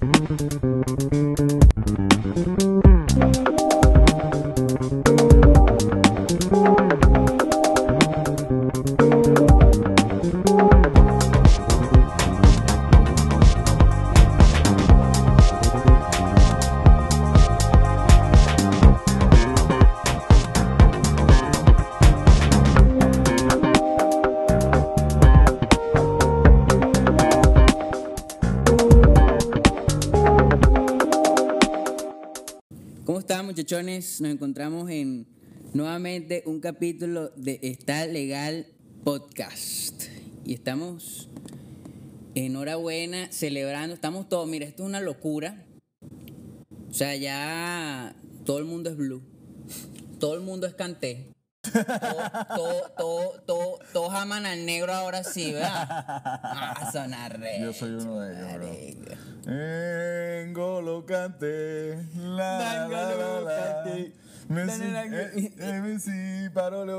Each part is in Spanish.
Nuevamente un capítulo de Está Legal Podcast. Y estamos enhorabuena, celebrando, estamos todos, mira, esto es una locura. O sea, ya todo el mundo es blue. Todo el mundo es canté. Todo, todo, todo, todo- todos aman al negro ahora sí, ¿verdad? Ah, son arrechos, Yo soy uno de ellos, bro. marico. Engolo Kanté, la la la la. Messi, eh, eh, Messi,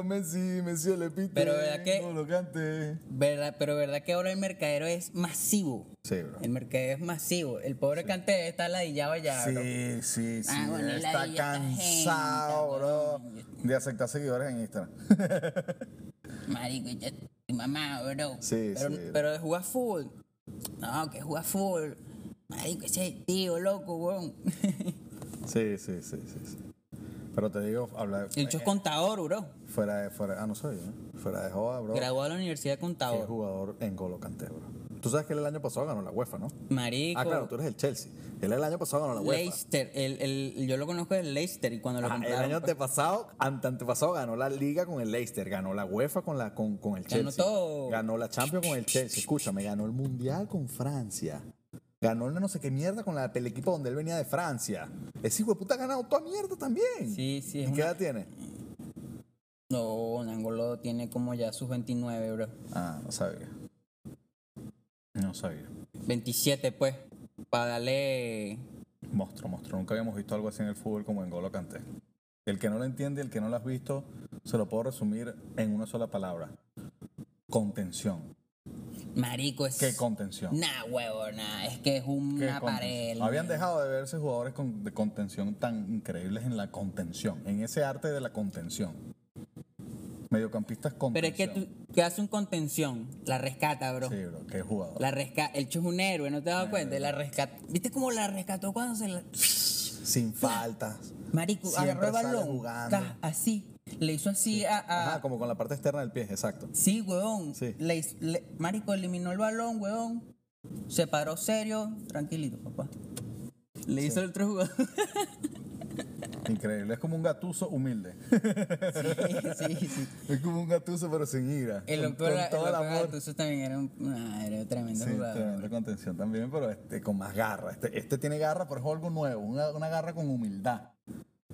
Messi, Messi le pite. Pero ¿verdad que- Engolo Kanté. ¿Verdad? Pero verdad que ahora el mercadero es masivo. Sí, bro. El mercadero es masivo. El pobre Canté está ladillado allá, bro. Sí, sí, sí. Ah, bueno, está cansado, bro, de aceptar seguidores en Instagram. Marico, ya estoy mamá, bro. Sí, pero, sí. pero de jugar fútbol. No, que jugar fútbol. Marico, ese tío loco, weón. Sí, sí, sí, sí. sí. Pero te digo, habla. El hecho es contador, bro. Fuera de, fuera, ah, no soy, ¿eh? Fuera de joda, bro. Graduado de la Universidad de Contador. jugador en Golo Kanté, bro. Tú sabes que él el año pasado ganó la UEFA, ¿no? Marico. Ah, claro, tú eres el Chelsea. Él el año pasado ganó la UEFA. Leicester. El, el, yo lo conozco del Leicester y cuando lo Ajá, el año pues, antepasado, ante antepasado ganó la liga con el Leicester, ganó la UEFA con, la, con, con el Ganó Chelsea. todo. Ganó la Champions con el Chelsea. Escúchame, ganó el Mundial con Francia. Ganó el no sé qué mierda con la, el equipo donde él venía de Francia. Ese hijo de puta ha ganado toda mierda también. Sí, sí, es ¿Y qué una- edad tiene? No, Nangolo tiene como ya sus 29, bro. Ah, no sabía. No sabía. 27, pues. Para darle. Monstruo, monstruo. Nunca habíamos visto algo así en el fútbol como en Golo Kanté. El que no lo entiende, el que no lo has visto, se lo puedo resumir en una sola palabra. Contención. Marico, es. ¿Qué contención? Nah, huevo, nah. Es que es ¿Qué una pared. Habían dejado de verse jugadores con- de contención tan increíbles en la contención, en ese arte de la contención. Mediocampistas Pero contención. es que tú, que hace un contención, la rescata, bro. Sí, bro, qué jugador. La rescata, el Cho es un héroe, ¿no te das cuenta? La rescata. ¿Viste cómo la rescató cuando se la. Sin faltas. Marico, agarró el balón. así. Le hizo así a. a- Ajá, como con la parte externa del pie, exacto. Sí, huevón. Sí. Le le- Marico eliminó el balón, huevón. Se paró serio, tranquilito, papá. Le hizo el otro jugador. Increíble. Es como un gatuso humilde. sí, sí, sí. es como un gatuso, pero sin ira. El con, loco con todo el el loco amor. Gattuso también era un, nah, era un tremendo Sí, jugador. tremenda contención también, pero este, con más garra. Este, este tiene garra, pero es algo nuevo, una, una garra con humildad.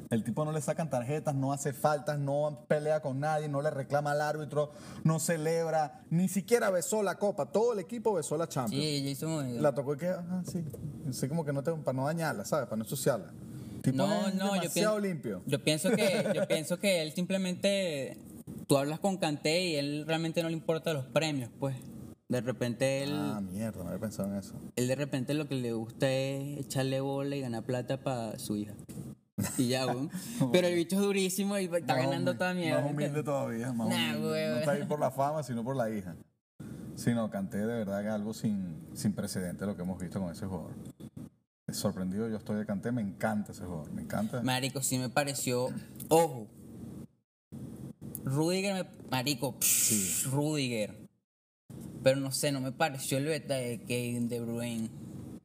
El tipo no le sacan tarjetas, no hace faltas, no pelea con nadie, no le reclama al árbitro, no celebra, ni siquiera besó la copa. Todo el equipo besó la Champions. Sí, Jason. La tocó y que, ah, sí. Así como que no te, para no dañarla, ¿sabes? Para no ensuciarla. Tipo No, es no, yo demasiado pienso, limpio. yo pienso que yo pienso que él simplemente tú hablas con Kanté y él realmente no le importa los premios, pues. De repente él Ah, mierda, no había pensado en eso. él de repente lo que le gusta es echarle bola y ganar plata para su hija. Y ya, güey. Pero el bicho es durísimo y está Más ganando toda mierda. Más humilde todavía, más Nah, humilde. No está ahí por la fama, sino por la hija. Sí, no, Canté de verdad que algo sin, sin precedente lo que hemos visto con ese jugador. Sorprendido yo estoy de Canté, me encanta ese jugador, me encanta. Marico, sí me pareció. Ojo. Rudiger me. Marico, psh, Rudiger. Pero no sé, no me pareció el beta de Kevin De Bruyne.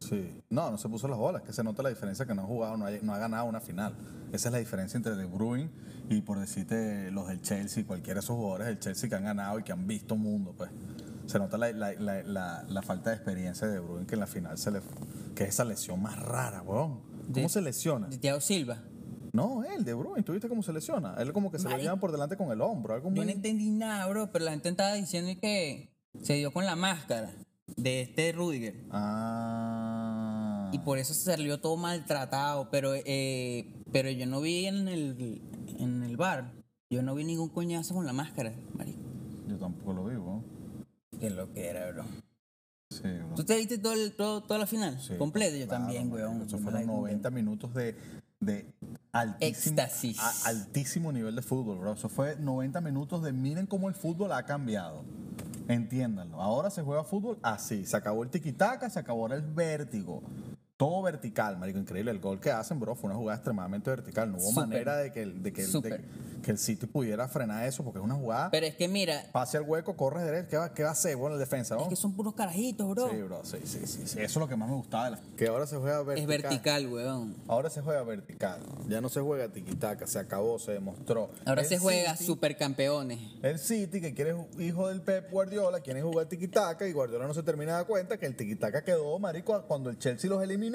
Sí. No, no se puso las bolas, que se nota la diferencia que no ha jugado, no ha, no ha ganado una final. Esa es la diferencia entre De Bruyne y por decirte los del Chelsea, cualquiera de esos jugadores del Chelsea que han ganado y que han visto mundo, pues. Se nota la, la- la- la- la falta de experiencia de De Bruyne que en la final se le que es esa lesión más rara, weón. ¿Cómo De- se lesiona? De Thiago Silva. No, él, De Bruyne, ¿tú viste cómo se lesiona? Él como que se lo llevan por delante con el hombro, algo Yo muy... no entendí nada, bro, pero la gente estaba diciendo que se dio con la máscara de este Rudiger. Ah. Y por eso se salió todo maltratado. Pero, eh, pero yo no vi en el, en el bar, yo no vi ningún coñazo con la máscara, marico. Yo tampoco lo vi, weón. Qué lo que era, bro. Sí, bro. ¿Tú te viste todo el- todo, toda la final? Sí, Completa, yo claro, también, weón. Eso fueron la vi 90 minutos de, de altísimo, Éxtasis. a- altísimo nivel de fútbol, bro. Eso fue 90 minutos de miren cómo el fútbol ha cambiado. Entiéndanlo. Ahora se juega fútbol así. Se acabó el tiquitaca, se acabó el vértigo. Todo vertical, marico. Increíble. El gol que hacen, bro, fue una jugada extremadamente vertical. No hubo manera de que, el- de que, el- de- que el City pudiera frenar eso porque es una jugada. Pero es que mira, Pase al hueco, corre derecho. ¿Qué va, qué va a hacer? Bueno, el defensa, es ¿no? que son puros carajitos, bro. Sí, bro. Sí, sí, sí, sí. Eso es lo que más me gustaba de la. Que ahora se juega vertical. es vertical, weón. Ahora se juega vertical. Ya no se juega tiquitaca, se acabó, se demostró. Ahora El se juega City- supercampeones. El City, que quiere hijo del Pep Guardiola, quiere jugar tiquitaca y Guardiola no se termina de dar cuenta que el tiquitaca quedó, marico, cuando el Chelsea los eliminó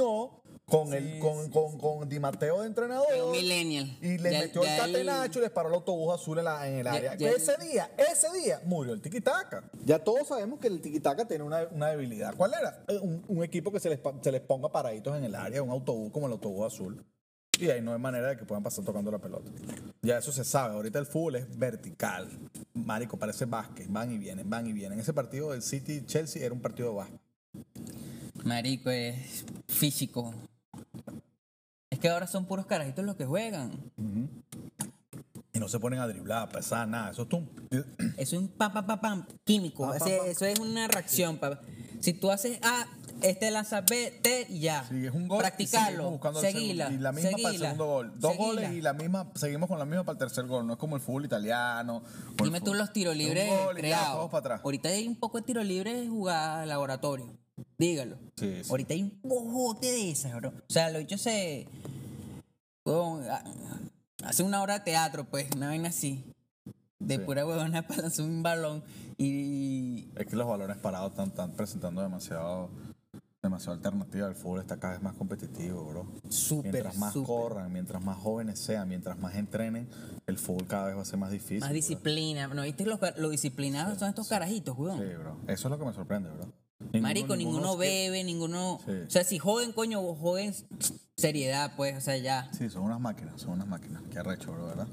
con el con, con, con Di Matteo de entrenador. Un millennial. Y le Ya- metió ya el catenacho y les paró el autobús azul en, la- en el Ya- área. ya- ese día, ese día murió el tiquitaca. Ya todos sabemos que el tiquitaca tiene una, una debilidad. ¿Cuál era? Eh, Un, un equipo que se les, se les ponga paraditos en el área, un autobús como el autobús azul. Y ahí no hay manera de que puedan pasar tocando la pelota. Ya eso se sabe. Ahorita el fútbol es vertical. Marico, parece básquet. Van y vienen, van y vienen. Ese partido del City-Chelsea era un partido de básquet. Marico, es físico. Es que ahora son puros carajitos los que juegan. Y no se ponen a driblar, a pesar, nada. Eso es tú. Eso es un pam, pam, pam, pam, químico. Pa. Eso es una reacción. Si tú haces A, este lanza B, T y ya. Sí, es un gol. y Practicarlo. el Seguila. y la misma para el seguila, segundo gol. Dos seguila. goles y la misma, seguimos con la misma para el tercer gol. No es como el fútbol italiano. Dime tú los tiros libres y creados. todos para atrás. Ahorita hay un poco de tiro libre jugada de laboratorio. Dígalo. Sí, sí. Ahorita hay un bojote de esas, bro. O sea, lo dicho se. a- hace una hora de teatro, pues, una vaina así. De Sí. pura huevona para lanzar un balón. Y. Es que los balones parados están, están presentando demasiado, demasiado alternativa. El fútbol está cada vez más competitivo, bro. Súper, Mientras más corran, mientras más jóvenes sean, mientras más entrenen, el fútbol cada vez va a ser más difícil. Más bro. disciplina. ¿No viste lo, lo disciplinados son estos carajitos, weón? Sí, bro. Eso es lo que me sorprende, bro. Ninguno- Marico, ninguno, que- bebe, ninguno. Sí. O sea, si joden, coño, joden seriedad, pues, o sea, ya. Sí, son unas máquinas, son unas máquinas. Qué arrecho, bro, ¿verdad?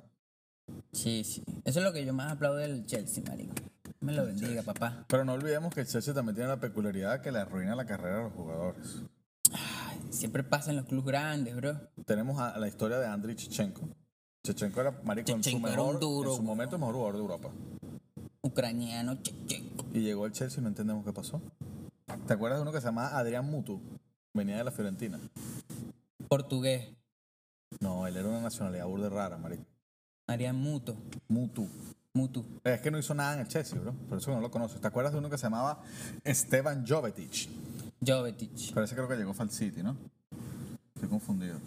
Sí, sí. Eso es lo que yo más aplaudo del Chelsea, marico. Me lo bendiga, papá. Pero no olvidemos que el Chelsea también tiene la peculiaridad que le arruina la carrera a los jugadores. Siempre pasa en los clubes grandes, bro. Tenemos a, la historia de Andriy Chechenko. Chechenko era, marico, en su, Chechenko mejor, duro, en su momento el mejor jugador de Europa. Ucraniano, che, che. Y llegó el Chelsea y no entendemos qué pasó. ¿Te acuerdas de uno que se llamaba Adrián Mutu? Venía de la Fiorentina. portugués. No, él era una nacionalidad burde rara, marico. Marian Muto. Mutu. Mutu. Es que no hizo nada en el Chelsea, bro. Por eso no lo conoces. ¿Te acuerdas de uno que se llamaba Esteban Jovetic? Jovetic. Pero ese creo que llegó al City, ¿no? Estoy confundido.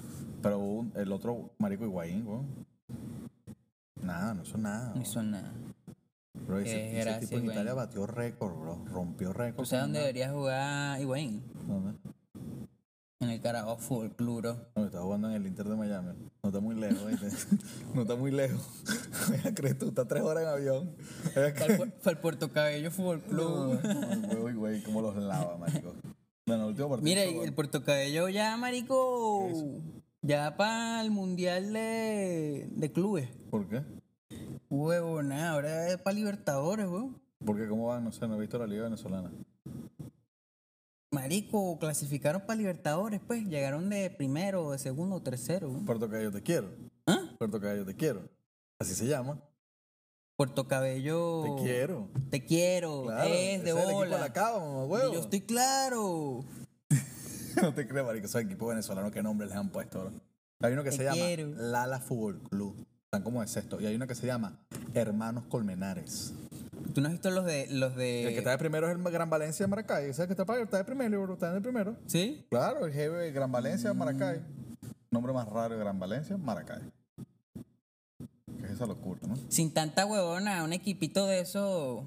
Pero hubo un- el otro marico Higuaín, weón. Nada, no hizo nada. No weón. hizo nada. Bro, ese, Qué ese tipo en Higuaín. Italia batió récord, bro. Rompió récord. ¿Tú sabes dónde debería jugar Higuaín? ¿Dónde? En el Carabobo Fútbol Club, bro. No, está jugando en el Inter de Miami. No está muy lejos, ¿viste? No está muy lejos. Mira, crees tú, está tres horas en avión. Fue al Puerto Cabello Fútbol Club. Uy, güey, cómo los lava, marico. Bueno, el último partido. Mira, el gol. Puerto Cabello ya, marico, ya para el Mundial de, de Clubes. ¿Por qué? Huevo, nada, ahora es para Libertadores, huevo. Porque cómo van, no sé, no he visto la liga venezolana. Marico, clasificaron para Libertadores, pues. Llegaron de primero, de segundo, tercero. Puerto Cabello te quiero. ¿Ah? Puerto Cabello te quiero. Así se llama. Puerto Cabello. Te quiero. Te quiero. Claro. es de es el equipo de la cava, mamá, huevo. Yo estoy claro. no te creo, marico. Esos equipos venezolanos, ¿qué nombres les han puesto, bro? Hay uno que Te se llama. Lala Fútbol Club. Están como de sexto. Y hay uno que se llama Hermanos Colmenares. ¿Tú no has visto los de los de. El que está de primero es el Gran Valencia de Maracay. Ese es el que está, para- está de primero, bro. Está en el primero. ¿Sí? Claro, el jefe de Gran Valencia, Mm. Maracay. Nombre más raro de Gran Valencia, Maracay. ¿Qué es esa locura, no? Sin tanta huevona, un equipito de eso.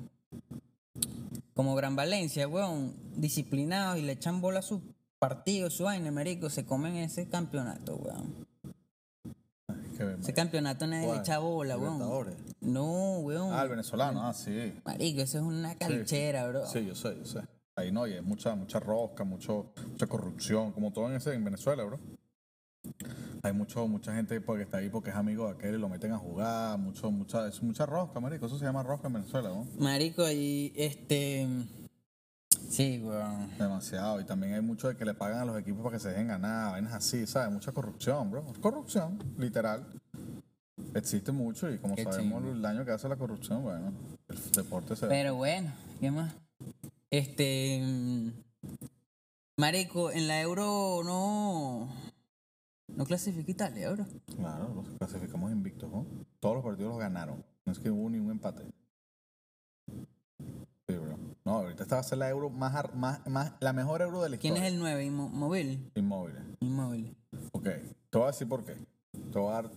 Como Gran Valencia, huevón. Disciplinados y le echan bola a sus partidos, su vaina, marico. Se comen ese campeonato, huevón. Ese campeonato nadie le ¿Cuál? echa bola. Libertadores. No, huevón. Ah, el venezolano, ah, sí. Marico, eso es una calichera, bro. Sí, yo sé, yo sé. Ahí no, y hay mucha, mucha rosca, mucho, mucha corrupción, como todo en, ese, en Venezuela, bro. Hay mucho, mucha gente porque está ahí porque es amigo de aquel y lo meten a jugar, mucho, mucha, es mucha rosca, marico. Eso se llama rosca en Venezuela, ¿no? Marico, y este. Sí, weón. Demasiado. Y también hay mucho de que le pagan a los equipos para que se dejen ganar, vainas así, ¿sabes? Mucha corrupción, bro. Corrupción, literal. Existe mucho y como Qué sabemos el daño que hace la corrupción, bueno, el deporte se... Pero bueno, ¿qué más? Este. mm, Marico, en la Euro no. No clasifica Italia, bro. Claro, los clasificamos invictos, ¿no? Todos los partidos los ganaron. No es que hubo ni un empate. No, ahorita esta va a ser la euro más, más, más la mejor euro de la ¿Quién es historia. el 9? Inmo- Móvil. Inmóviles. Inmóvil. Ok, te voy a decir por qué. Te voy a dar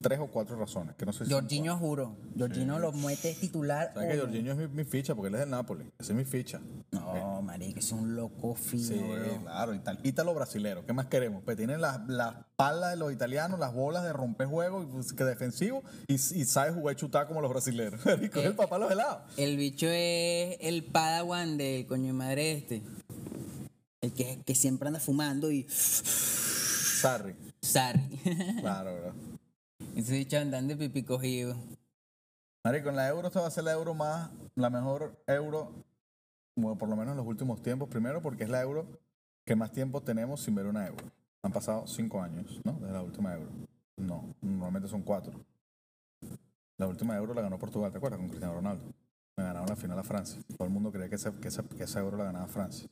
tres o cuatro razones, que no sé si Jorginho juro. Jorginho lo muete titular. ¿Sabes que Jorginho es mi, mi ficha? Porque él es del Napoli. Esa es mi ficha. No, marico, es un loco fino, Sí, bro. claro. Ítalo brasilero. ¿Qué más queremos? Pues tienen las, las palas de los italianos, las bolas de romper juego y pues, que defensivo y, y sabe jugar chutar como los brasileros. Marico, es el papá de los helados. El bicho es el padawan del coño de madre este. El que, que siempre anda fumando y. Sarri. Sarri. Claro, bro. Ese bicho andando de pipí cogido. Marico, en la euro esta va a ser la euro más, la mejor euro, bueno, por lo menos en los últimos tiempos. Primero porque es la euro que más tiempo tenemos sin ver una euro. Han pasado cinco años, ¿no? Desde la última euro. No, normalmente son cuatro. La última euro la ganó Portugal, ¿te acuerdas? Con Cristiano Ronaldo. Le ganaron la final a Francia. Todo el mundo creía que esa, que esa, que esa euro la ganaba Francia.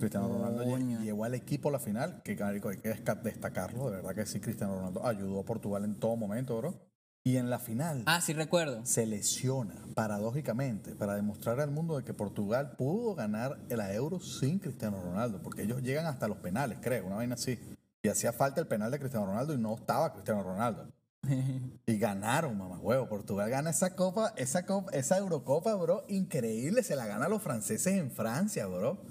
Cristiano Ronaldo Coño. llevó al equipo a la final, que hay que destacarlo, de verdad que sí, Cristiano Ronaldo ayudó a Portugal en todo momento, bro. Y en la final Ah, sí recuerdo. se lesiona, paradójicamente, para demostrar al mundo de que Portugal pudo ganar la Euro sin Cristiano Ronaldo, porque ellos llegan hasta los penales, creo, una vaina así. Y hacía falta el penal de Cristiano Ronaldo y no estaba Cristiano Ronaldo. Y ganaron, mamá huevo. Portugal gana esa copa, esa copa, esa Eurocopa, bro, increíble. Se la gana a los franceses en Francia, bro.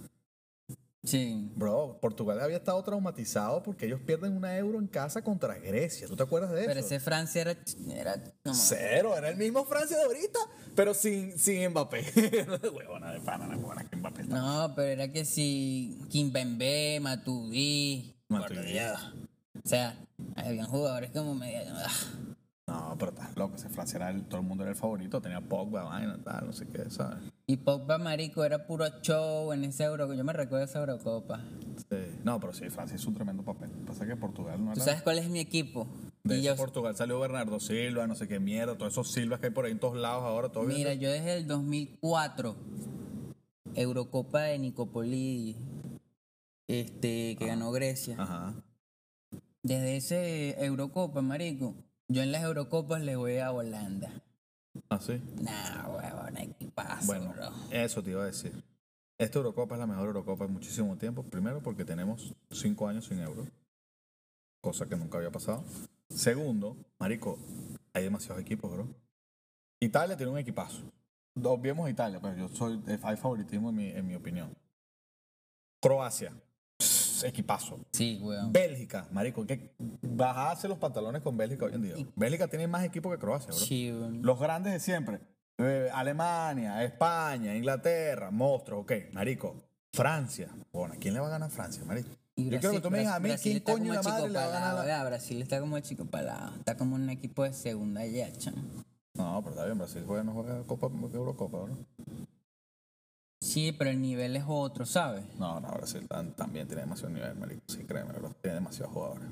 Sí. Bro, Portugal había estado traumatizado porque ellos pierden una euro en casa contra Grecia. ¿Tú te acuerdas de eso? Pero ese Francia era, era. Cero, era el mismo Francia de ahorita, pero sin, sin Mbappé. Huevona de pana, la huevona que Mbappé está. No, pero era que si Kimpembe, Matuidi. Matuidi. O sea, habían jugadores como medio. No, pero estás loco, ese Francia era el, todo el mundo era el favorito, tenía Pogba, vaina, tal, no sé qué, ¿sabes? Y Pogba Marico era puro show en ese Euro. Yo me recuerdo esa Eurocopa. Sí. No, pero sí, Francia hizo un tremendo papel. Pasa que Portugal no ¿Tú era... sabes cuál es mi equipo? De Y ese yo, Portugal salió Bernardo Silva, no sé qué mierda, todos esos Silvas que hay por ahí en todos lados ahora, todo mira, yo desde el 2004, Eurocopa de Nicopoli, este, que ganó Grecia. Ajá. Desde ese Eurocopa, marico, yo en las Eurocopas le voy a Holanda. ¿Ah, sí? Nah, huevón, ¿qué pasa, Bueno, bro? eso te iba a decir. Esta Eurocopa es la mejor Eurocopa en muchísimo tiempo. Primero, porque tenemos cinco años sin euro, cosa que nunca había pasado. Segundo, Marico, hay demasiados equipos, bro. Italia tiene un equipazo. Obviemos Italia, pero yo soy, hay favoritismo en mi, en mi opinión. Croacia, equipazo. Sí, weón. Bélgica, Marico, que bajarse los pantalones con Bélgica hoy en día. Bélgica tiene más equipo que Croacia, bro. Sí, weón. Los grandes de siempre. Eh, Alemania, España, Inglaterra, monstruos, ok. Marico, Francia. Bueno, ¿a quién le va a ganar Francia, marico? Yo quiero que tú me digas a mí Brasil quién coño la madre le va a ganar. Brasil está como chico palado. Está como un equipo de segunda ya, chamo. No, pero está bien, Brasil juega, no juega Copa, Eurocopa, ¿no? Sí, pero el nivel es otro, ¿sabes? No, no, Brasil también tiene demasiado nivel, marico. Sí, créeme, bro. Tiene demasiados jugadores.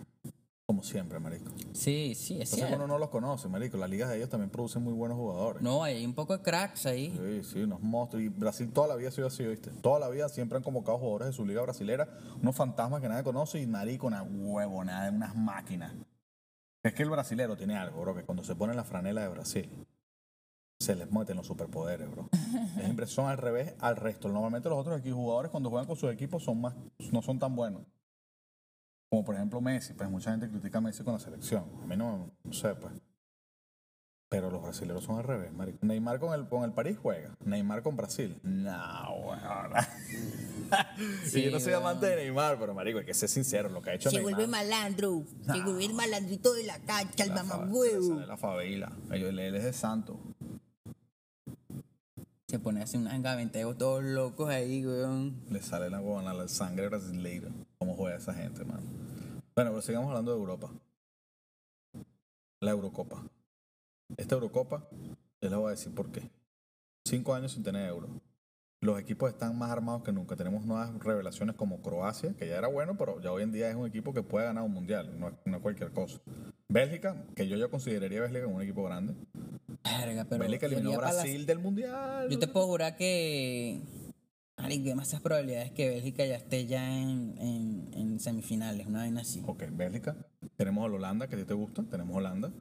Como siempre, marico. Sí, sí, es Entonces cierto. uno no los conoce, marico. Las ligas de ellos también producen muy buenos jugadores. No, hay un poco de cracks ahí. Sí, sí, unos monstruos. Y Brasil toda la vida ha sido así, ¿viste? Toda la vida siempre han convocado jugadores de su liga brasilera, unos fantasmas que nadie conoce y marico, una huevonada unas máquinas. Es que el brasilero tiene algo, bro, que cuando se pone la franela de Brasil, se les meten los superpoderes, bro. es impresión al revés al resto. Normalmente los otros jugadores cuando juegan con sus equipos son más, no son tan buenos. Como por ejemplo Messi, pues mucha gente critica a Messi con la selección. A mí no, no sé, pues. Pero los brasileños son al revés, marico. Neymar con el, con el París juega. Neymar con Brasil. No, weón. Sí, y yo no soy amante de Neymar, pero marico, hay que ser sincero, lo que ha hecho Se Neymar. vuelve malandro. Se vuelve el malandrito de la cancha, el mamagüevo. sale la favela. Él, él es de santo. Se pone así unas gaventeos todos locos ahí, weón. Le sale la huevona, la sangre brasileira. ¿Cómo juega esa gente, mano? Bueno, pero sigamos hablando de Europa. La Eurocopa. Esta Eurocopa, les voy a decir por qué. Cinco años sin tener euro. Los equipos están más armados que nunca. Tenemos nuevas revelaciones como Croacia, que ya era bueno, pero ya hoy en día es un equipo que puede ganar un mundial, no, no es cualquier cosa. Bélgica, que yo ya consideraría Bélgica como un equipo grande. Verga, pero Bélgica eliminó a las- Brasil del mundial. Yo te puedo jurar que. Marico, hay demasiadas probabilidades que Bélgica ya esté ya en, en, en semifinales, una vaina así. Ok, Bélgica. Tenemos a la Holanda, que a ti te gusta. Tenemos Holanda.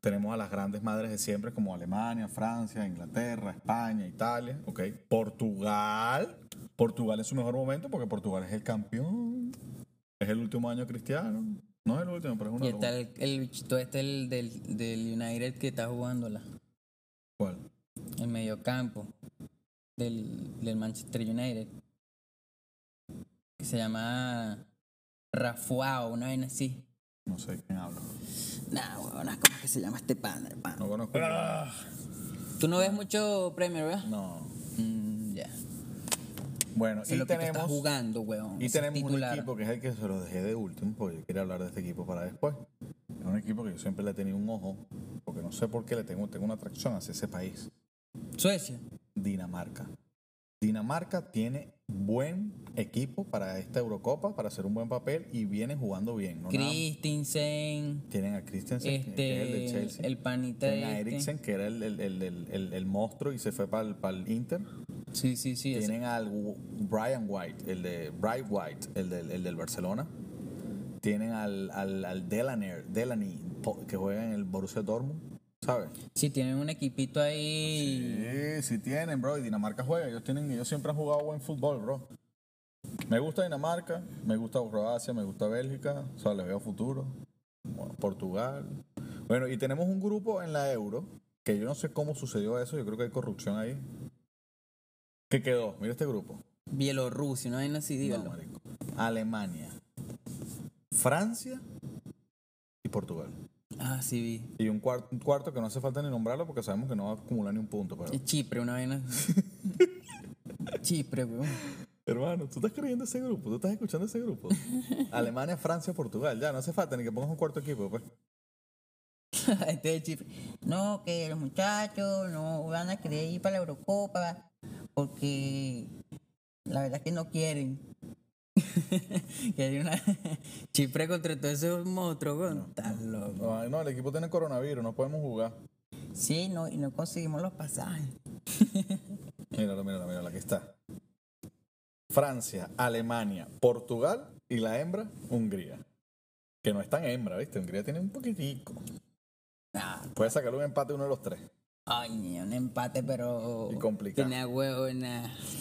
Tenemos a las grandes madres de siempre, como Alemania, Francia, Inglaterra, España, Italia. Ok. Portugal. Portugal en su mejor momento, porque Portugal es el campeón. Es el último año cristiano. No es el último, pero es uno Y está el, el bichito este el del, del United que está jugándola. ¿Cuál? El mediocampo del, del Manchester United. Que se llama Rafuao, una vaina así. No sé quién habla. Nah, huevona, ¿cómo que se llama este pana, hermano? No conozco. Tú no ves mucho Premier, ¿verdad? No. Mm, ya. Bueno, es y lo que estás tenemos, jugando, weón. y tenemos un equipo que es el que se lo dejé de último, porque yo quería hablar de este equipo para después. Es un equipo que yo siempre le he tenido un ojo, porque no sé por qué le tengo, tengo una atracción hacia ese país. Suecia. Dinamarca. Dinamarca tiene buen equipo para esta Eurocopa, para hacer un buen papel y viene jugando bien. ¿no? Christensen. tienen a Christensen, que- que es el de Este. Chelsea. El panita tienen a este. Eriksen, que era el, el- el- el- el- el monstruo y se fue para el, Inter. Sí, sí, sí. ese. Tienen al W- Brian White, el de Bright White, el del, el del Barcelona. Tienen al, al, al Delaney, que juega en el Borussia Dortmund, ¿sabes? Sí, tienen un equipito ahí. Sí, sí tienen, bro. Y Dinamarca juega. Ellos, tienen, ellos siempre han jugado buen fútbol, bro. Me gusta Dinamarca, me gusta Croacia, me gusta Bélgica. O sea, les veo futuro. Bueno, Portugal. Bueno, y tenemos un grupo en la Euro, que yo no sé cómo sucedió eso. Yo creo que hay corrupción ahí. ¿Qué quedó? Mira este grupo. Bielorrusia, una vaina así, No, dígalo. marico. Alemania, Francia y Portugal. Ah, sí, vi. Y un cuarto, un cuarto que no hace falta ni nombrarlo porque sabemos que no va a acumular ni un punto. Pero... Es Chipre, una vaina. Chipre, weón. Hermano, tú estás creyendo ese grupo, tú estás escuchando ese grupo. Alemania, Francia, Portugal. Ya, no hace falta ni que pongas un cuarto equipo, pues. este es Chipre. No, que los muchachos no van a querer ir para la Eurocopa porque la verdad es que no quieren. Que hay una. Chipre contra todos esos monstruos, weón. Estás loco. Ay, no, el equipo tiene coronavirus, no podemos jugar. Sí, no, y no conseguimos los pasajes. Míralo, míralo, míralo, aquí está. Francia, Alemania, Portugal y la hembra, Hungría. Que no es tan hembra, ¿viste? Hungría tiene un poquitico. Ah, Puede sacarle un empate uno de los tres. Ay, un empate, pero. Y complicado. Tiene a huevo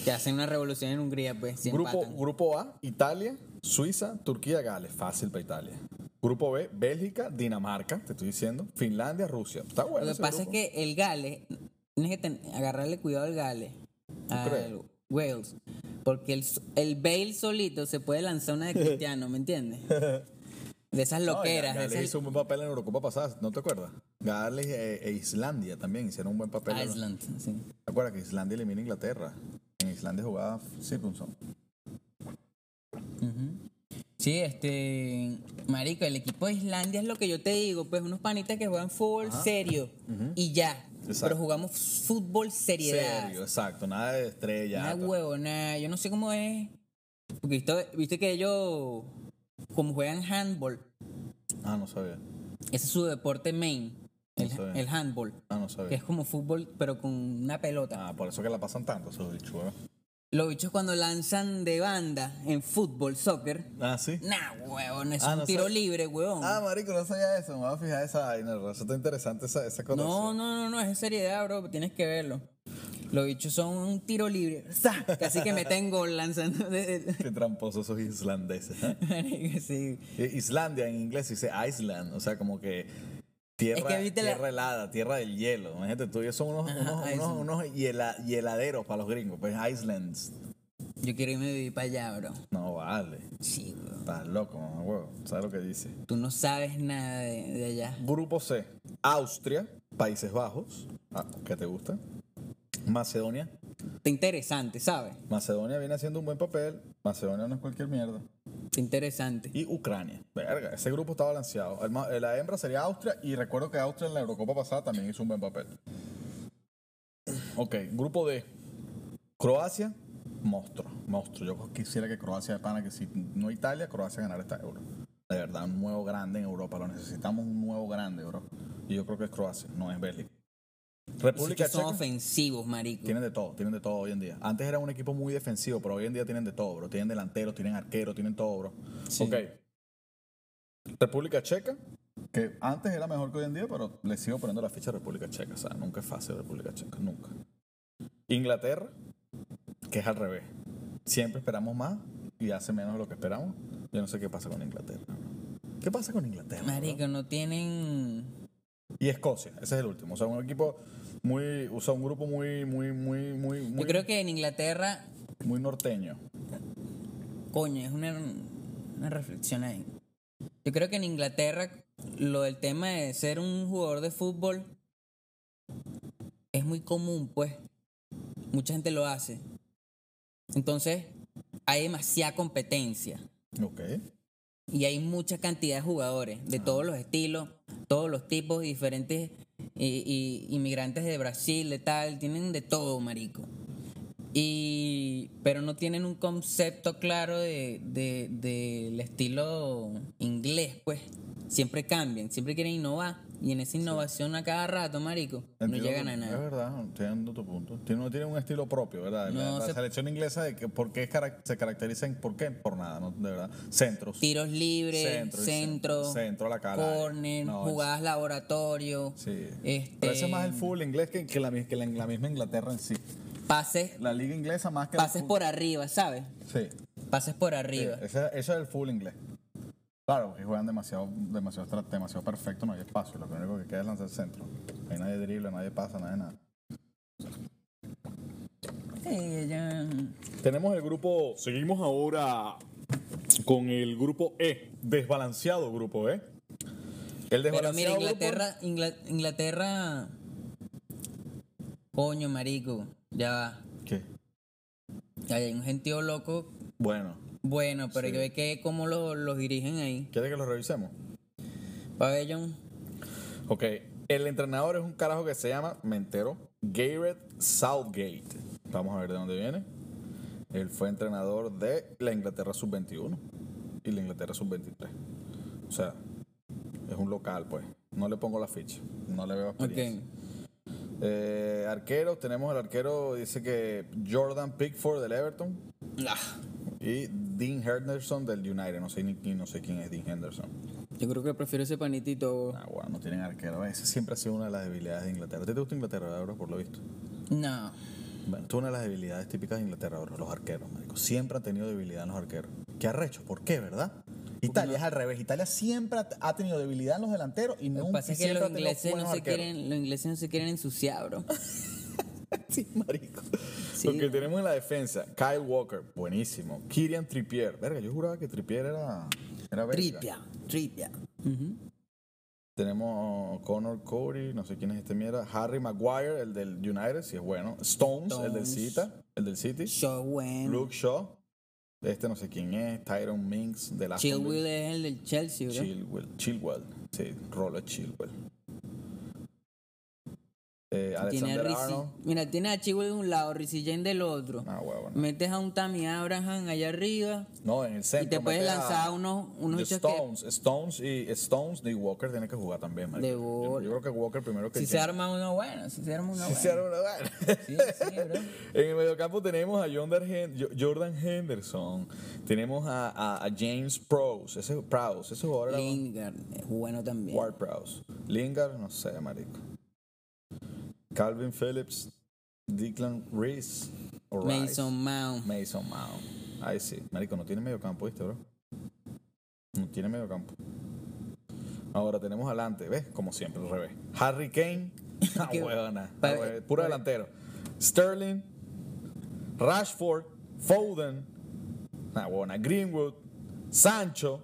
Que hacen una revolución en Hungría, pues. Si Grupo, empatan. grupo A, Italia, Suiza, Turquía, Gales. Fácil para Italia. Grupo B, Bélgica, Dinamarca, te estoy diciendo. Finlandia, Rusia. Está bueno. Lo que pasa grupo. es que el Gales, tienes que agarrarle cuidado al Gales, al? Wales, porque el, el Bale solito se puede lanzar una de Cristiano, ¿me entiendes? De esas No, loqueras. Gales de esas- hizo un buen papel en Eurocopa pasada, ¿no te acuerdas? Gales e, e Islandia también hicieron un buen papel. Iceland, sí. ¿Te acuerdas que Islandia elimina a Inglaterra? En Islandia jugaba Circunson. Sí, este. Marico, el equipo de Islandia es lo que yo te digo, pues unos panitas que juegan fútbol serio y ya. Exacto. Pero jugamos fútbol seriedad. Serio, exacto. Nada de estrella. Nada tal. huevo, nada. Yo no sé cómo es. Porque viste, viste que ellos, como juegan handball, Ah, no sabía. ese es su deporte main, No el handball, Ah, no que sabía. es como fútbol, pero con una pelota. Ah, por eso que la pasan tanto esos bichos, ¿verdad? Los bichos cuando lanzan de banda en fútbol, soccer, Ah, sí. nah, huevón, es Ah, un no tiro libre, huevón. Ah, marico, no sabía eso. Me voy a fijar esa vaina. Eso está interesante esa, esa cosa. no, no, no, no, es seriedad, bro, tienes que verlo. Los bichos son un tiro libre, ¡za! casi que meten gol lanzando de... Qué tramposos esos islandeses. ¿eh? Sí. Eh, Islandia en inglés dice Iceland, o sea, como que tierra, Es que viste la- tierra helada, tierra del hielo. Imagínate tú, ellos son unos, unos, unos, unos hiela- hieladeros para los gringos, pues Islands. Yo quiero irme a vivir para allá, bro. No vale, Sí, bro. estás loco, mamá, huevo. ¿Sabes lo que dice? Tú no sabes nada de, de allá. Grupo C, Austria, Países Bajos, ah, ¿qué te gusta? Macedonia, Está interesante, ¿sabes? Macedonia viene haciendo un buen papel, Macedonia no es cualquier mierda. Interesante. Y Ucrania. Verga, ese grupo está balanceado. Ma- la hembra sería Austria y recuerdo que Austria en la Eurocopa pasada también hizo un buen papel. Ok, grupo D. Croacia, monstruo, monstruo. Yo quisiera que Croacia de pana, que si no Italia, Croacia ganara esta euro. De verdad, un nuevo grande en Europa. Lo necesitamos un nuevo grande, bro. Y yo creo que es Croacia, no es Bélgica. República son Checa. ofensivos, marico. Tienen de todo, tienen de todo hoy en día. Antes era un equipo muy defensivo, pero hoy en día tienen de todo, bro. Tienen delanteros, tienen arqueros, tienen todo, bro. Sí. Ok. República Checa, que antes era mejor que hoy en día, pero le sigo poniendo la ficha a República Checa. O sea, nunca es fácil República Checa, nunca. Inglaterra, que es al revés. Siempre esperamos más y hace menos de lo que esperamos. Yo no sé qué pasa con Inglaterra. bro. ¿Qué pasa con Inglaterra? bro? Marico, no tienen. Y Escocia, ese es el último. O sea, un equipo muy, o sea, un grupo muy, muy, muy, muy, muy, Yo creo que en Inglaterra, muy norteño. coño, es una, una reflexión ahí. Yo creo que en Inglaterra, lo del tema de ser un jugador de fútbol es muy común, pues. Mucha gente lo hace. Entonces, hay demasiada competencia. Ok. Y hay mucha cantidad de jugadores de todos los estilos, todos los tipos, diferentes y, y- inmigrantes de Brasil, de tal, tienen de todo, marico. Y, pero no tienen un concepto claro de, de- del estilo inglés, pues. Siempre cambian, siempre quieren innovar. Y en esa innovación a cada rato, marico, no llegan a Es nada. verdad, entiendo tu punto. Tiene, un estilo propio, ¿verdad? La, No, la se- selección inglesa, de que, ¿por qué cara- se caracteriza en por qué? Por nada, ¿no? De verdad. Centros. Tiros libres, Centro centro, cen- centro a la cara. corner, No, es- jugadas laboratorio, Sí. este, Parece más el fútbol inglés que, que la, que la- la misma Inglaterra en sí. pases, La liga inglesa más que pases el por arriba, ¿sabes? Sí. Pases por sí, arriba. Ese, ese es el fútbol inglés. Claro, porque juegan demasiado, demasiado, demasiado perfecto, no hay espacio. Lo único que queda es lanzar el centro. Ahí nadie dribla, nadie pasa, nadie nada. Sí, ya- Tenemos el grupo. Seguimos ahora con el grupo E. Desbalanceado grupo E. El Pero desbalanceado mira, grupo- Inglaterra, Ingla- Inglaterra. Coño, marico. Ya va. ¿Qué? Hay un gentío loco. Bueno, Bueno, pero Sí. yo ve que cómo lo- los dirigen ahí. ¿quiere que lo revisemos? Pabellón. Ok. El entrenador es un carajo que se llama, me entero, Gareth Southgate. Vamos a ver de dónde viene. Él fue entrenador de la Inglaterra sub-21 y la Inglaterra sub-23. O sea, es un local, pues. No le pongo la ficha. No le veo experiencia. Eh, arqueros, tenemos el arquero, dice que Jordan Pickford del Everton Ah, y Dean Henderson del United. No sé ni no sé quién es Dean Henderson. yo creo que prefiero ese panitito. Ah, bueno, no tienen arquero. Esa siempre ha sido una de las debilidades de Inglaterra. ¿A ti te gusta Inglaterra, bro, por lo visto? No. Bueno, es una de las debilidades típicas de Inglaterra, bro, los arqueros, marico. Siempre han tenido debilidad en los arqueros. ¿Qué arrecho? ¿Por qué, verdad? Italia es al revés. Italia siempre ha- tenido debilidad en los delanteros y Lo nunca pasa es que siempre los ingleses, no se arqueros. quieren, los ingleses no se quieren ensuciar, bro. Sí, marico. Sí, Porque tenemos en la defensa Kyle Walker, buenísimo. Kirian Trippier. Verga, yo juraba que Trippier era, era tripia. Ujú. Tenemos Connor Cody, no sé quién es este mierda. Harry Maguire, el del United, si es bueno. Stones, el del. Cita, el del City. Show bueno. Luke Shaw, este no sé quién es. Tyron Minks, de la Chilwell es el del Chelsea, bro. Chilwell, Chilwell, sí, Rolo Chilwell. Eh, Tiene a Rizzi-. Mira, tiene a de un lado, Rizzy Jane del otro. Ah, huevo, no. Metes a un Tammy Abraham allá arriba No, en el centro. y te puedes metes a- lanzar unos, unos Stones, Stones y Stones de Walker tiene que jugar también, marico. De Yo, yo creo que Walker primero que si se arma uno bueno, si se arma uno Si bueno. se arma una buena. Sí, sí, bro. En el mediocampo tenemos a Jordan Hen- Jo- Jordan Henderson. Tenemos a, a- a James Prowse. Ese, Prowse, ese jugador Lingard es bueno también. Ward Prowse. Lingard, no sé, marico. Calvin Phillips, Declan Reese. o Rice. Mason Mount. Mason Mount. Ahí sí. Marico, no tiene mediocampo, ¿viste, bro? No tiene mediocampo. Ahora tenemos adelante, ¿ves? Como siempre, al revés. Harry Kane. Ah, huevona. Ah. Puro delantero. Sterling. Rashford. Foden. Ah, huevona. Greenwood. Sancho.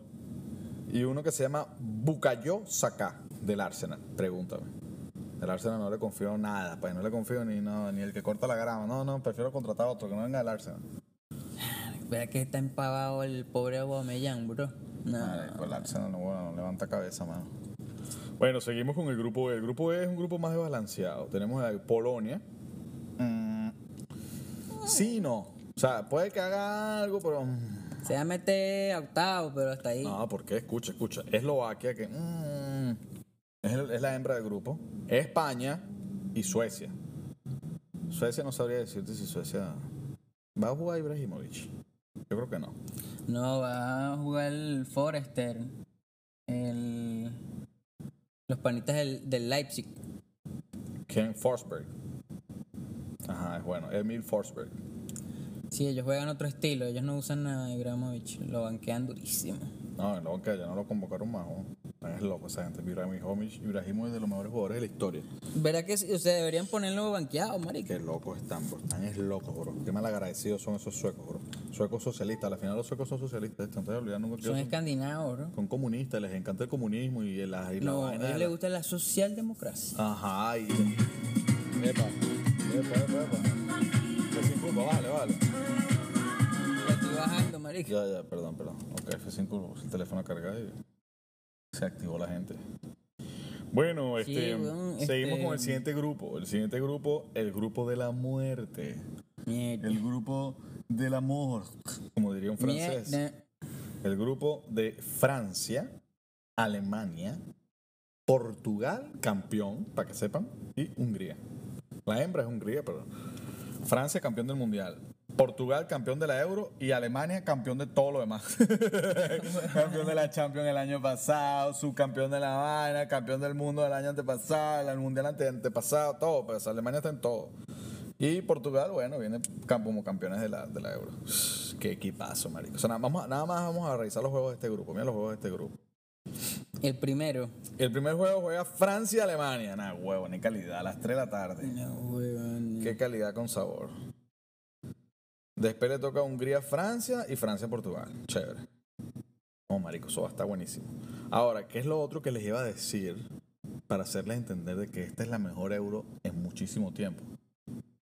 Y uno que se llama Bukayo Saka del Arsenal. Pregúntame. Del Arsenal no le confío nada, pues no le confío ni, no, ni el que corta la grama. No, no, prefiero contratar a otro que no venga del Arsenal. Vea que está empavado el pobre Aubameyang, bro. No. Marico, el Arsenal no, bueno, no levanta cabeza, mano. Bueno, seguimos con el grupo E. El grupo E es un grupo más desbalanceado. Tenemos a Polonia. Mm, Sí no. O sea, puede que haga algo, pero. mm, Se va a meter a octavo, pero hasta ahí. No, porque escucha, escucha. Eslovaquia, que. mm, es, el- es la hembra del grupo. España y Suecia. Suecia no sabría decirte si Suecia. ¿Va a jugar Ibrahimovic? Yo creo que no. No, va a jugar el Forrester. El... Los panitas del, del Leipzig. Ken Forsberg. Ajá, es bueno. Emil Forsberg. Sí, ellos juegan otro estilo. Ellos no usan a Ibrahimovic. Lo banquean durísimo. No, no, que ya no lo convocaron más. ¿no? Es loco esa gente. Ibrahimovic, Ibrahimovic es de los mejores jugadores de la historia. ¿Verdad que sí? o sea, deberían ponerlo banqueado, marico? Qué locos están, bro. Están es locos, bro. Qué mal agradecidos son esos suecos, bro. Suecos socialistas. Al final los suecos son socialistas. Esto, entonces olvidar nunca que Son son, escandinavos, ¿no? son comunistas. Les encanta el comunismo y la, y la No, a ellos la- les gusta la socialdemocracia. Ajá, y. Epa, epa, epa, epa. F5 culpa, vale, vale. Ya estoy bajando, marico. Ya, ya, perdón, perdón. Ok, F5 puse el teléfono a cargar y se activó la gente. Bueno, Sí, este, weón, seguimos este- con el siguiente grupo. El siguiente grupo, el grupo de la muerte. Mierda. El grupo del amor, como diría un francés. Mierda. El grupo de Francia, Alemania, Portugal, campeón, para que sepan, y Hungría. La hembra es Hungría, pero Francia campeón del mundial. Portugal campeón de la Euro y Alemania campeón de todo lo demás. campeón de la Champions el año pasado, subcampeón de la vaina, campeón del mundo del año antepasado, el mundial ante- antepasado, todo. Pues Alemania está en todo. Y Portugal, bueno, viene como campeones de la, de la Euro. Qué equipazo, marico. O sea, nada, vamos a- nada más vamos a revisar los juegos de este grupo. Mira los juegos de este grupo. El primero. El primer juego juega Francia y Alemania. Nada, huevo, ni calidad. A las 3 de la tarde. No, huevón. Qué calidad con sabor. Después le toca Hungría, Francia y Francia, Portugal. Chévere. Oh, marico, eso va buenísimo. Ahora, ¿qué es lo otro que les iba a decir para hacerles entender de que esta es la mejor euro en muchísimo tiempo?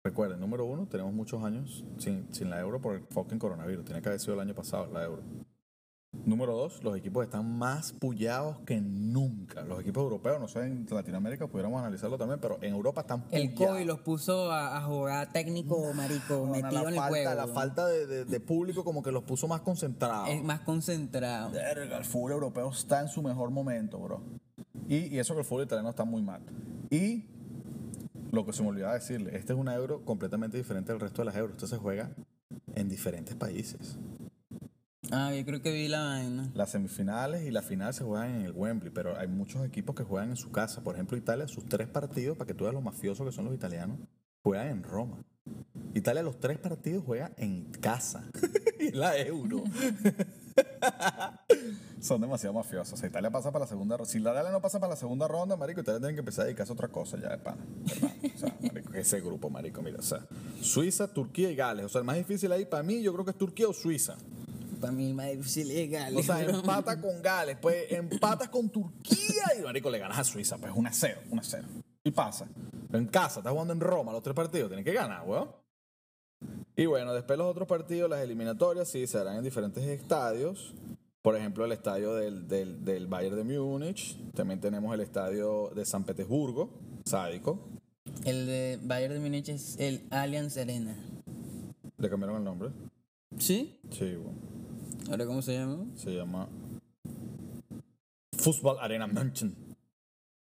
Recuerden, número uno, tenemos muchos años sin, sin la euro por el fucking coronavirus. Tiene que haber sido el año pasado la euro. Número dos, los equipos están más pullados que nunca. Los equipos europeos, no sé, en Latinoamérica pudiéramos analizarlo también, pero en Europa están El pullados. COVID los puso a, a jugar técnico, marico, Bueno, metido en el falta, juego. La falta de, de- de público como que los puso más concentrados. Es más concentrado. El fútbol europeo está en su mejor momento, bro. Y, y eso que el fútbol italiano está muy mal. Y lo que se me olvidaba decirle, este es una euro completamente diferente al resto de las euros. Esto se juega en diferentes países. Ah, yo creo que vi la vaina. Las semifinales y la final se juegan en el Wembley, pero hay muchos equipos que juegan en su casa. Por ejemplo, Italia, sus tres partidos, para que tú veas lo mafiosos que son los italianos, juegan en Roma. Italia, los tres partidos juegan en casa. y la euro. son demasiado mafiosos. O sea, Italia pasa para la segunda ronda. Si la Italia no pasa para la segunda ronda, marico, Italia tiene que empezar a dedicarse a otra cosa ya de pana. O sea, marico, ese grupo, marico, mira. O sea, Suiza, Turquía y Gales. O sea, el más difícil ahí para mí, yo creo que es Turquía o Suiza. Para mí el más difícil es Gales. O sea, bro. empata con Gales, pues empatas con Turquía y marico le ganas a Suiza, pues 1 a 0, 1 a 0. Y pasa. En casa, estás jugando en Roma los tres partidos, tienes que ganar, weón. Y bueno, después los otros partidos, las eliminatorias, sí, se harán en diferentes estadios. Por ejemplo, el estadio del, del, del Bayern de Múnich. También tenemos el estadio de San Petersburgo, sádico. El de Bayern de Múnich es el Allianz Arena. Le cambiaron el nombre. ¿Sí? Sí, weón. ¿Ahora cómo se llama? Se llama Fútbol Arena München.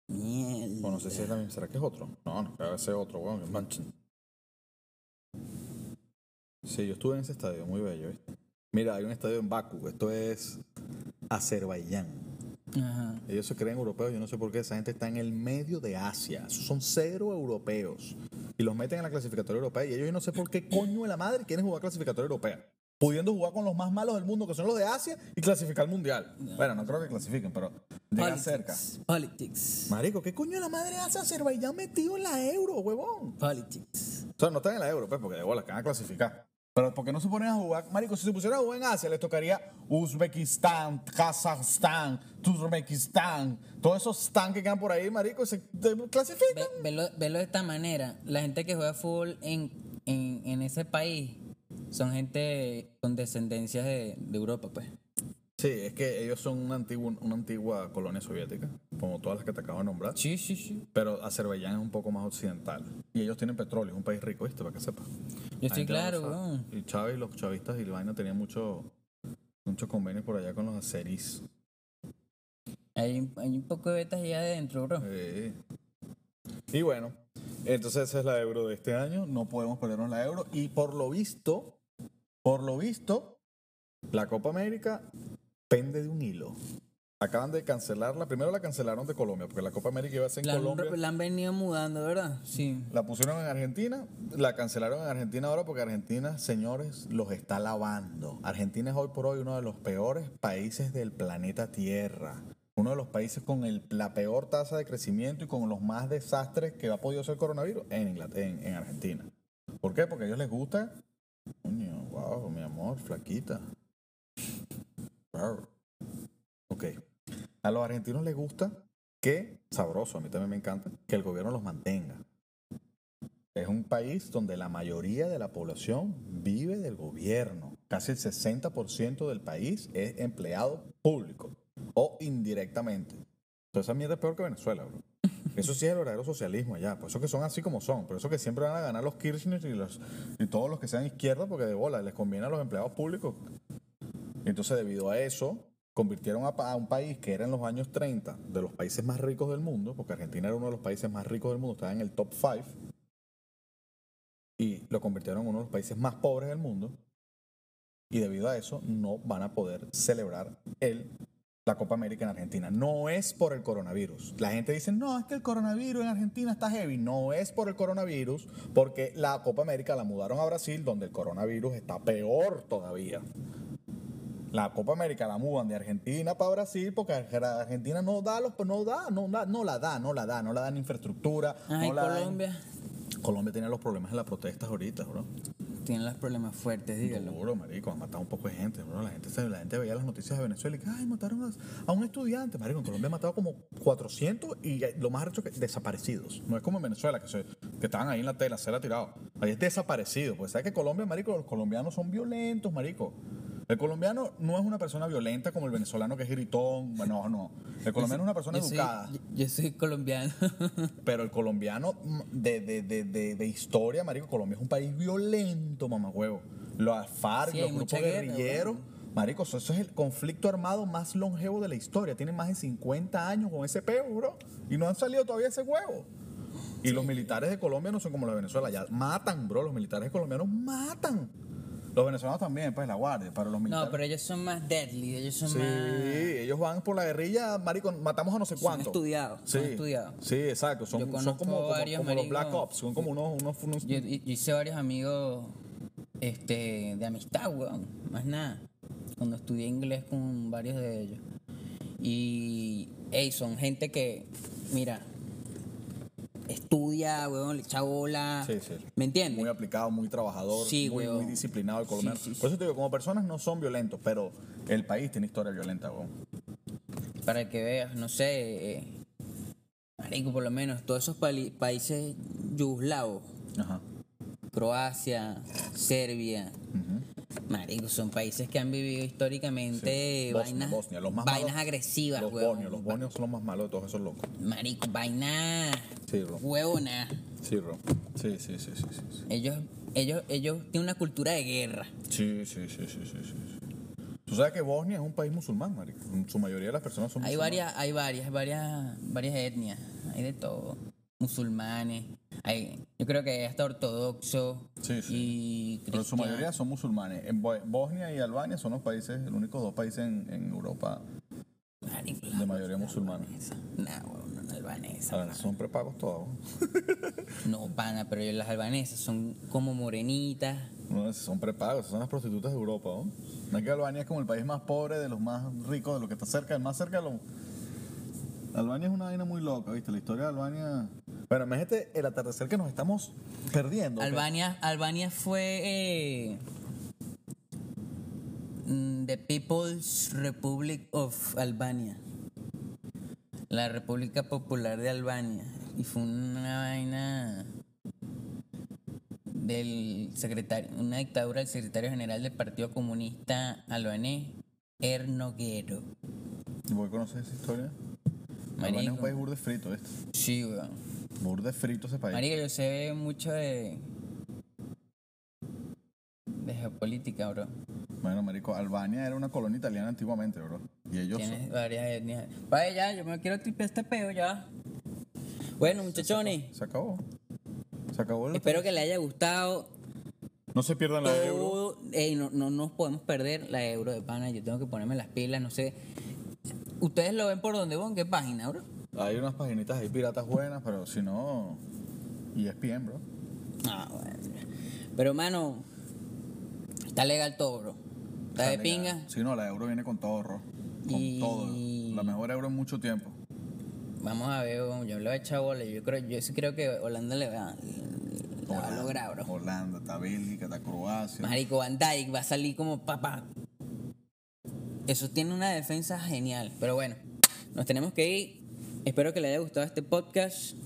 Mierda. Bueno, no sé si es misma. ¿Será que es otro? No, no, debe ser otro, weón, el Manchen. Sí, yo estuve en ese estadio, muy bello, ¿viste? Mira, hay un estadio en Bakú, esto es Azerbaiyán. Ajá. Ellos se creen europeos, yo no sé por qué, esa gente está en el medio de Asia. Esos son cero europeos. Y los meten en la clasificatoria europea y ellos yo no sé por qué coño de la madre quieren jugar clasificatoria europea. Pudiendo jugar con los más malos del mundo, que son los de Asia, y clasificar al mundial. Bueno, no creo que clasifiquen, pero llegan cerca. Politics. Politics. Marico, ¿qué coño de la madre hace Azerbaiyán metido en la euro, huevón? Politics. O sea, no están en la euro, pues, porque de bola, que van a clasificar. Pero ¿por qué no se ponen a jugar? Marico, si se pusieran a jugar en Asia, les tocaría Uzbekistán, Kazajstán, Turkmenistán, todos esos stan que quedan por ahí, marico, se clasifican. Ve- velo, velo de esta manera. La gente que juega fútbol en, en, en ese país son gente con descendencias de, de Europa, pues. Sí, es que ellos son una antigua, una antigua colonia soviética, como todas las que te acabo de nombrar. Sí, sí, sí. Pero Azerbaiyán es un poco más occidental. Y ellos tienen petróleo, es un país rico, ¿viste? Para que sepas. Yo estoy claro, weón. Y Chávez los chavistas y la vaina tenían mucho, muchos convenios por allá con los azeríes. Hay, un- hay un poco de betas allá adentro, bro. Eh. Y bueno, entonces esa es la euro de este año. No podemos perdernos la euro. Y por lo visto, por lo visto, la Copa América pende de un hilo. Acaban de cancelarla. Primero la cancelaron de Colombia, porque la Copa América iba a ser en La, Colombia. la han venido mudando, ¿verdad? Sí. La pusieron en Argentina, la cancelaron en Argentina ahora porque Argentina, señores, los está lavando. Argentina es hoy por hoy uno de los peores países del planeta Tierra. Uno de los países con el- la peor tasa de crecimiento y con los más desastres que ha podido ser el coronavirus en, Inglaterra, en, en Argentina. ¿Por qué? Porque a ellos les gusta. Coño, wow, mi amor, flaquita. Wow. Ok. A los argentinos les gusta que, sabroso, a mí también me encanta, que el gobierno los mantenga. Es un país donde la mayoría de la población vive del gobierno. Casi el 60% del país es empleado público o indirectamente. Entonces esa mierda es peor que Venezuela, bro. Eso sí es el verdadero socialismo allá. Por eso que son así como son. Por eso que siempre van a ganar los Kirchner y, todos los que sean izquierda porque de bola les conviene a los empleados públicos. Entonces debido a eso convirtieron a, a un país que era en los años 30 de los países más ricos del mundo, porque Argentina era uno de los países más ricos del mundo, estaba en el top 5, y lo convirtieron en uno de los países más pobres del mundo. Y debido a eso no van a poder celebrar el, la Copa América en Argentina. No es por el coronavirus. La gente dice, no, es que el coronavirus en Argentina está heavy. No es por el coronavirus, porque la Copa América la mudaron a Brasil, donde el coronavirus está peor todavía. La Copa América la mudan de Argentina para Brasil porque Ar- Argentina no da los no da, no, da- no la da, no la da, no la dan infraestructura. Ah, no y la dan- Colombia Colombia tiene los problemas en las protestas ahorita, bro. Tiene los problemas fuertes, dígalo. Duro, marico, han matado un poco de gente, bro. La gente, la gente veía las noticias de Venezuela y que, ay, mataron a, un estudiante. Marico, en Colombia han matado como 400 y lo más arrecho que desaparecidos. No es como en Venezuela, que, se, que estaban ahí en la tela, se la tirado. Ahí es desaparecido. Pues sabes que Colombia, marico, los colombianos son violentos, marico. El colombiano no es una persona violenta como el venezolano que es gritón. Bueno, no. El colombiano es una persona Yo soy- educada. yo- yo soy colombiano. Pero el colombiano de, de, de, de, de historia, marico, Colombia es un país violento, mamahuevo. Los FARC, Sí, los grupos guerrilleros, marico, eso, eso es el conflicto armado más longevo de la historia. Tienen más de 50 años con ese peo, bro. Y no han salido todavía ese huevo. Y los militares de Colombia no son como los de Venezuela, ya matan, bro. Los militares colombianos matan. Los venezolanos también, pues la guardia, para los militares. no, pero ellos son más deadly, ellos son Sí, más... ellos van por la guerrilla, marico, matamos a no sé Son cuánto. estudiados, Sí, son estudiados. Sí, exacto. Son, Yo son como, como, varios, como los marico. Black Ops, son como unos... unos, unos- Yo, yo hice varios amigos este, de amistad, weón. Más nada. Cuando estudié inglés con varios de ellos. Y, hey, son gente que, mira, estudia, weón, le echa bola. Sí, sí. ¿Me entiendes? muy aplicado, muy trabajador, Sí, muy, weón. muy disciplinado el colombiano. Sí. Por eso te digo, como personas no son violentos, pero el país tiene historia violenta, weón. Para que veas, no sé, eh, marico, por lo menos, todos esos países yugoslavos, Ajá. Croacia, Serbia, Ujú. Marico, son países que han vivido históricamente Sí. Bosnia, vainas, Bosnia, los más vainas malos- agresivas, Los bonios, los bonios son los más malos de todos esos locos. Marico, vaina Sí, huevona. Sí, bro. Sí, sí, sí, sí, sí. sí. Ellos, ellos, ellos tienen una cultura de guerra. Sí, sí, sí, sí, sí, sí. Tú sabes que Bosnia es un país musulmán, marico. Su mayoría de las personas son Hay musulmanes. varias, hay varias, varias, varias etnias. Hay de todo. Musulmanes. Hay, yo creo que hasta ortodoxo Sí, sí. y Pero su mayoría son musulmanes. En Bo- Bosnia y Albania son los países, los únicos dos países en, en Europa Marico, de mayoría musulmana. Nah, weón, no, no albanesa. Son prepagos todos. No, pana, pero las albanesas son como morenitas. No, son prepagos, son las prostitutas de Europa. ¿no? No es que Albania es como el país más pobre, de los más ricos, de los que está cerca, el más cerca de los... Albania es una vaina muy loca, ¿viste? La historia de Albania... Bueno, imagínate el atardecer que nos estamos perdiendo. Albania, Albania fue eh, mm, the People's Republic of Albania. La República Popular de Albania. Y fue una vaina del secretario, una dictadura del secretario general del Partido Comunista albanés, Ernoguero. ¿Y vos conoces esa historia? Albania es un país burde frito, ¿viste? Sí, weón. Burde frito ese país. Marico, yo sé mucho de. de geopolítica, bro. Bueno, marico, Albania era una colonia italiana antiguamente, bro. Y ellos Tienes varias etnias. Vaya, ya, yo me quiero tripear este peo ya. Bueno, muchachones, se acabó. Se acabó el espero que les haya gustado. No se pierdan la euro. Ey, no, no nos podemos perder la euro de pana. Yo tengo que ponerme las pilas, no sé. ¿Ustedes lo ven por dónde, ¿En qué página, bro? Hay unas paginitas ahí piratas buenas, pero si no. E ESPN, bro. Ah, bueno. Pero, mano, está legal todo, bro. Está de pinga. Sí, no, la euro viene con todo, bro. Con Y- todo. La mejor euro en mucho tiempo. Vamos a ver, yo le voy a echar bola. Yo, creo, yo sí creo que Holanda le va, la va a lograr, bro. Holanda, está Bélgica, está Croacia. Marico, Van Dijk va a salir como papá. Eso tiene una defensa genial. Pero bueno, nos tenemos que ir. Espero que les haya gustado este podcast.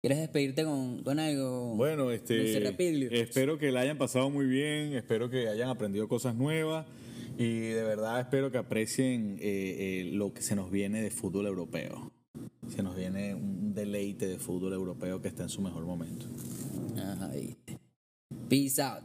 ¿Quieres despedirte con, con algo? Bueno, este, espero que la hayan pasado muy bien, espero que hayan aprendido cosas nuevas y de verdad espero que aprecien eh, eh, lo que se nos viene de fútbol europeo. Se nos viene un deleite de fútbol europeo que está en su mejor momento. Ajá, viste. Peace out.